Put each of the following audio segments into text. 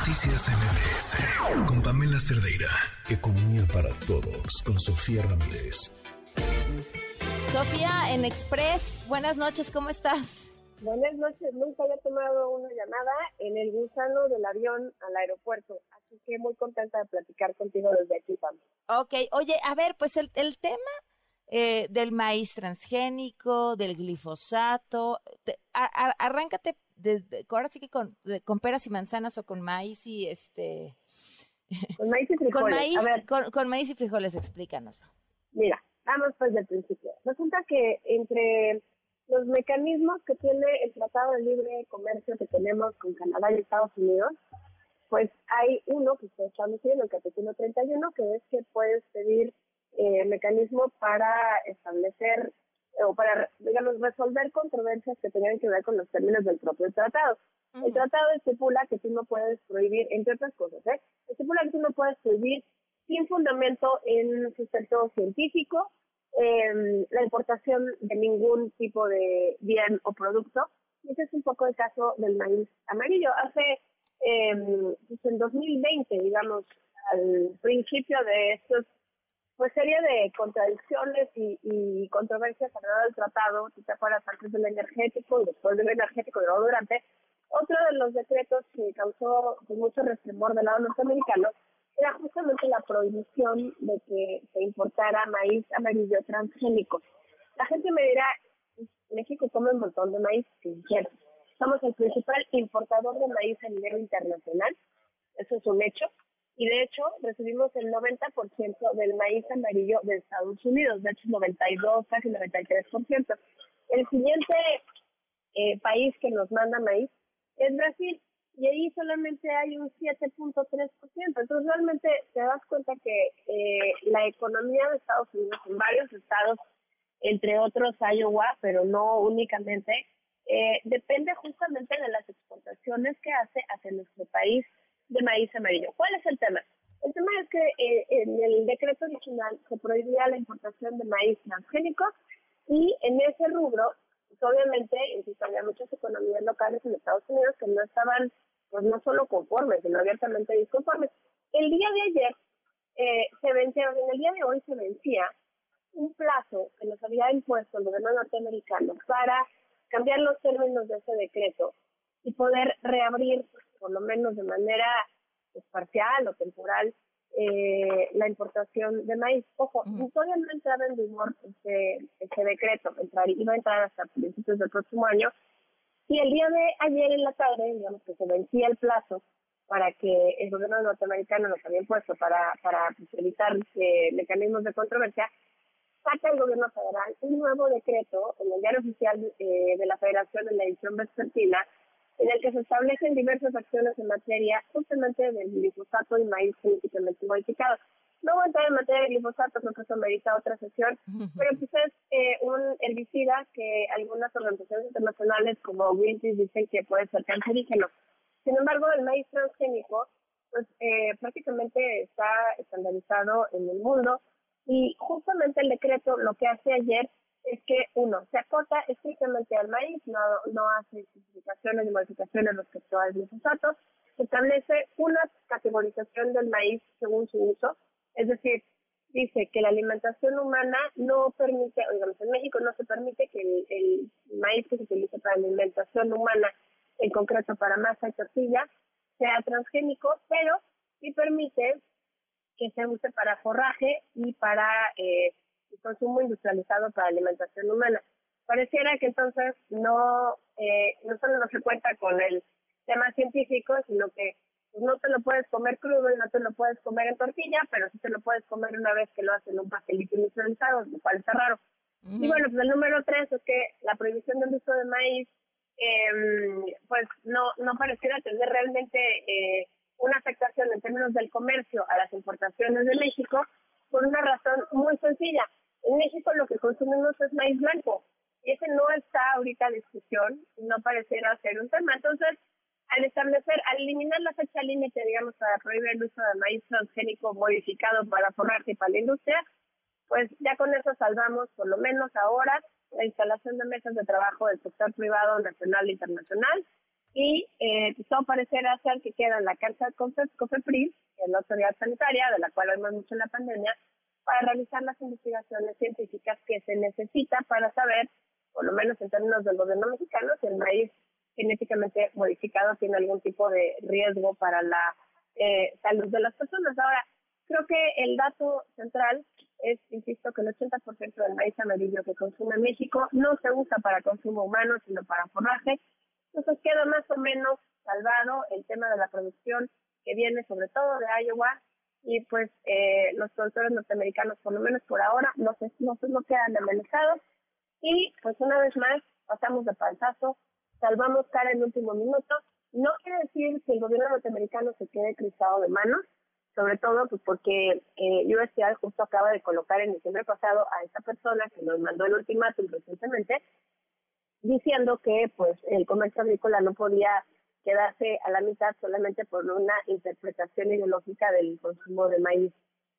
Noticias MBS con Pamela Cerdeira. Economía para todos con Sofía Ramírez. Sofía en Express, buenas noches, ¿cómo estás? Buenas noches, nunca había tomado una llamada en el gusano del avión al aeropuerto, así que muy contenta de platicar contigo desde aquí, Pam. Ok, oye, a ver, pues el, el tema eh, del maíz transgénico, del glifosato. arráncate, ahora sí que con, con, peras y manzanas o con maíz y este... Con maíz y frijoles. con, maíz, con, maíz y frijoles, explícanoslo. Mira, vamos pues del principio. Resulta que entre los mecanismos que tiene el Tratado de Libre Comercio que tenemos con Canadá y Estados Unidos, pues hay uno que está establecido en el capítulo 31, que es que puedes pedir eh, mecanismo para establecer o para, digamos, resolver controversias que tengan que ver con los términos del propio tratado. El tratado estipula que tú no puedes prohibir, entre otras cosas, ¿eh? estipula que tú no puedes prohibir sin fundamento en sustento científico eh, la importación de ningún tipo de bien o producto. Ese es un poco el caso del maíz amarillo. Hace, eh, pues en 2020, digamos, al principio de estos pues serie de contradicciones y, controversias alrededor del tratado, si te acuerdas, antes del energético y después del energético y luego durante. Otro de los decretos que causó pues, mucho resquemor del lado norteamericano era justamente la prohibición de que se importara maíz amarillo transgénico. La gente me dirá, México come un montón de maíz, sin quiero. Somos el principal importador de maíz a nivel internacional, eso es un hecho y de hecho recibimos el 90% del maíz amarillo de Estados Unidos, de hecho 92, casi 93%. El siguiente eh, país que nos manda maíz es Brasil y ahí solamente hay un 7.3%. Entonces realmente te das cuenta que eh, la economía de Estados Unidos en varios estados, entre otros Iowa, pero no únicamente, eh, depende justamente de las exportaciones que hace hacia nuestro país de maíz amarillo. ¿Cuál es el tema? El tema es que eh, en el decreto original se prohibía la importación de maíz transgénico y en ese rubro, pues obviamente, insisto, había muchas economías locales en Estados Unidos que no estaban, pues no solo conformes, sino abiertamente disconformes. El día de ayer eh, se vencía, en el día de hoy se vencía un plazo que nos había impuesto el gobierno norteamericano para cambiar los términos de ese decreto y poder reabrir por lo menos de manera pues, parcial o temporal, eh, la importación de maíz. Ojo, todavía no entraba en vigor ese, ese decreto, entrar, iba a entrar hasta principios del próximo año. Y el día de ayer en la tarde, digamos que se vencía el plazo para que el gobierno norteamericano nos había impuesto para, para pues, evitar eh, mecanismos de controversia, saca el gobierno federal un nuevo decreto en el diario oficial eh, de la federación en la edición vespertina en el que se establecen diversas acciones en materia justamente del glifosato y maíz genéticamente modificado. No voy a entrar en materia de glifosato, creo que eso merita otra sesión, pero pues eh, un herbicida que algunas organizaciones internacionales como Greenpeace dicen que puede ser cancerígeno. Sin embargo, el maíz transgénico pues eh, prácticamente está estandarizado en el mundo y justamente el decreto lo que hace ayer es que, uno, se acota estrictamente al maíz, no, no hace simplificaciones ni modificaciones respecto al glifosato, establece una categorización del maíz según su uso, es decir, dice que la alimentación humana no permite, digamos, en México no se permite que el, el maíz que se utilice para alimentación humana, en concreto para masa y tortilla, sea transgénico, pero sí permite que se use para forraje y para eh, consumo industrializado para alimentación humana. Pareciera que entonces no, eh, no solo no se cuenta con el tema científico, sino que pues, no te lo puedes comer crudo y no te lo puedes comer en tortilla, pero sí te lo puedes comer una vez que lo hacen un pastelito industrializado, lo cual está raro. Y bueno, pues el número tres es que la prohibición del uso de maíz, eh, pues no, no pareciera tener realmente eh, una afectación en términos del comercio a las importaciones de México, por una razón muy sencilla. En México lo que consumimos es maíz blanco y ese no está ahorita en discusión, no pareciera ser un tema. Entonces, al establecer, al eliminar la fecha límite, digamos, para prohibir el uso de maíz transgénico modificado para forrarse para la industria, pues ya con eso salvamos por lo menos ahora la instalación de mesas de trabajo del sector privado nacional e internacional y eh, pues, todo parecerá ser que queda en la de COFEPRIS, que es la autoridad sanitaria, de la cual hablamos mucho en la pandemia, para realizar las investigaciones científicas que se necesita para saber, por lo menos en términos del gobierno mexicano, si el maíz genéticamente modificado tiene algún tipo de riesgo para la eh, salud de las personas. Ahora, creo que el dato central es, insisto, que el 80% del maíz amarillo que consume México no se usa para consumo humano, sino para forraje. Entonces queda más o menos salvado el tema de la producción que viene sobre todo de Iowa y pues eh, los productores norteamericanos, por lo menos por ahora, no se, no, quedan amenazados y pues una vez más pasamos de panzazo, salvamos cara en el último minuto. No quiere decir que el gobierno norteamericano se quede cruzado de manos, sobre todo pues porque eh, USDA justo acaba de colocar en diciembre pasado a esta persona que nos mandó el ultimátum recientemente, diciendo que pues el comercio agrícola no podía quedarse a la mitad solamente por una interpretación ideológica del consumo de maíz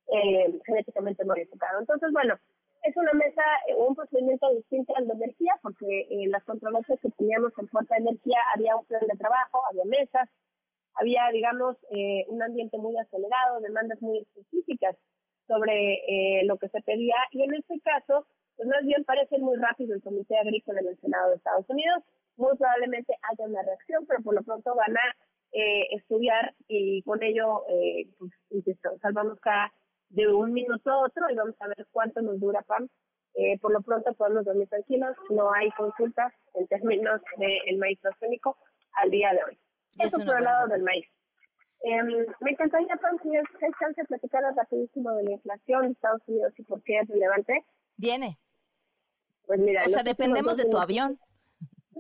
eh, genéticamente modificado. Entonces, bueno, es una mesa, eh, un procedimiento distinto al de energía, porque eh, las controversias que teníamos en Fuerza de Energía había un plan de trabajo, había mesas, había, digamos, eh, un ambiente muy acelerado, demandas muy específicas sobre eh, lo que se pedía, y en este caso, pues más bien parece muy rápido el Comité Agrícola en el Senado de Estados Unidos, muy probablemente haya una reacción, pero por lo pronto van a eh, estudiar y con ello, eh, pues, insisto, salvamos cada de un minuto a otro y vamos a ver cuánto nos dura PAM. Eh, por lo pronto podemos dormir tranquilos, no hay consultas en términos del maíz transgénico al día de hoy. Eso por el lado del maíz. Eh, me encantaría, Pam, si hay chance de platicar rapidísimo de la inflación de Estados Unidos y por qué es relevante. Viene. Pues mira, o sea, dependemos de tu avión.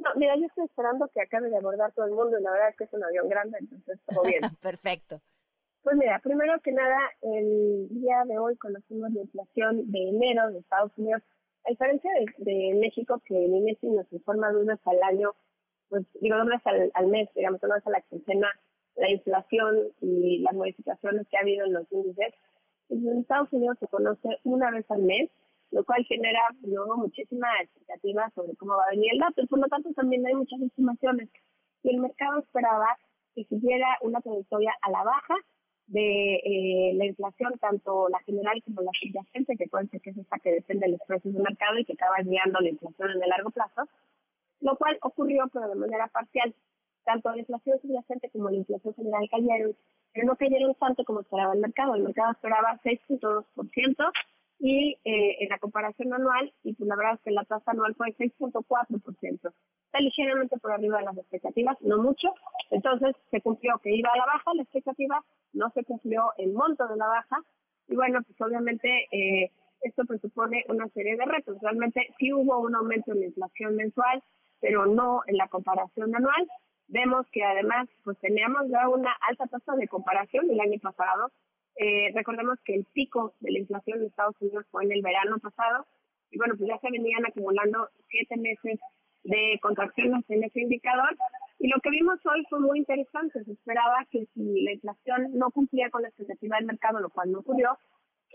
No, mira, yo estoy esperando que acabe de abordar todo el mundo y la verdad es que es un avión grande, entonces todo bien. Perfecto. Pues mira, primero que nada, el día de hoy conocimos la inflación de enero de Estados Unidos. A diferencia de, México, que el INEGI nos informa dos veces al año, pues digo dos veces al, mes, digamos, una vez a la quincena, la inflación y las modificaciones que ha habido en los índices. En Estados Unidos se conoce una vez al mes, lo cual genera luego muchísima expectativa sobre cómo va a venir el dato y por lo tanto también hay muchas estimaciones. Y el mercado esperaba que siguiera una trayectoria a la baja de eh, la inflación, tanto la general como la subyacente, que puede ser que es esa que depende de los precios del mercado y que acaba guiando la inflación en el largo plazo, lo cual ocurrió pero de manera parcial. Tanto la inflación subyacente como la inflación general cayeron, pero no cayeron tanto como esperaba el mercado. El mercado esperaba 6.2% y eh, en la comparación anual, y pues la verdad es que la tasa anual fue 6.4% está ligeramente por arriba de las expectativas, no mucho. Entonces se cumplió que iba a la baja la expectativa, no se cumplió el monto de la baja y bueno, pues obviamente eh, esto presupone una serie de retos. Realmente sí hubo un aumento en la inflación mensual, pero no en la comparación anual. Vemos que además pues teníamos ya una alta tasa de comparación el año pasado. Eh, recordemos que el pico de la inflación en Estados Unidos fue en el verano pasado y bueno, pues ya se venían acumulando siete meses de contracciones en ese indicador. Y lo que vimos hoy fue muy interesante. Se esperaba que si la inflación no cumplía con la expectativa del mercado, lo cual no ocurrió,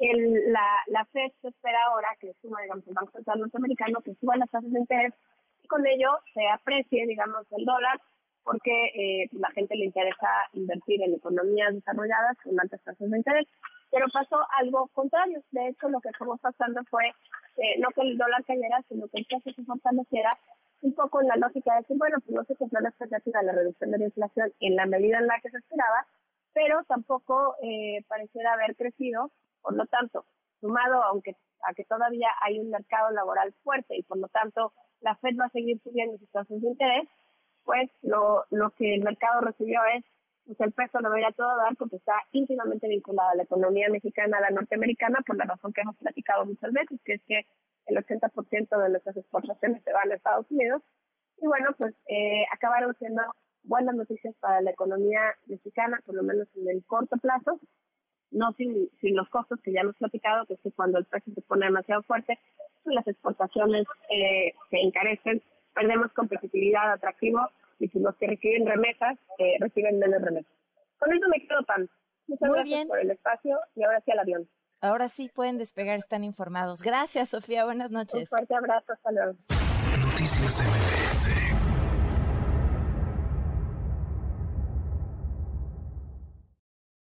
el, la, la FED se espera ahora que suba, digamos, el Banco Central Norteamericano, que suba las tasas de interés y con ello se aprecie, digamos, el dólar, porque eh, la gente le interesa invertir en economías desarrolladas con altas tasas de interés. Pero pasó algo contrario. De hecho, lo que estamos pasando fue eh, no que el dólar cayera, sino que el precio se fortaleciera un poco en la lógica de decir, bueno, pues no se cumplió la expectativa de la reducción de la inflación en la medida en la que se esperaba, pero tampoco eh, pareciera haber crecido, por lo tanto, sumado aunque a que todavía hay un mercado laboral fuerte y por lo tanto la Fed va a seguir subiendo sus tasas de interés, pues lo, lo que el mercado recibió es pues el peso lo va todo dar porque está íntimamente vinculado a la economía mexicana, a la norteamericana, por la razón que hemos platicado muchas veces, que es que el 80% de nuestras exportaciones se van a Estados Unidos. Y bueno, pues eh, acabaron siendo buenas noticias para la economía mexicana, por lo menos en el corto plazo, no sin, sin los costos que ya hemos platicado, que es que cuando el precio se pone demasiado fuerte, pues las exportaciones eh, se encarecen, perdemos competitividad, atractivo, y si los que reciben remesas eh, reciben menos remesas. Con eso me quedo tan. Muchas Muy gracias por el espacio y ahora sí al avión. Ahora sí pueden despegar, están informados. Gracias, Sofía. Buenas noches. Un fuerte abrazo. Hasta luego. Noticias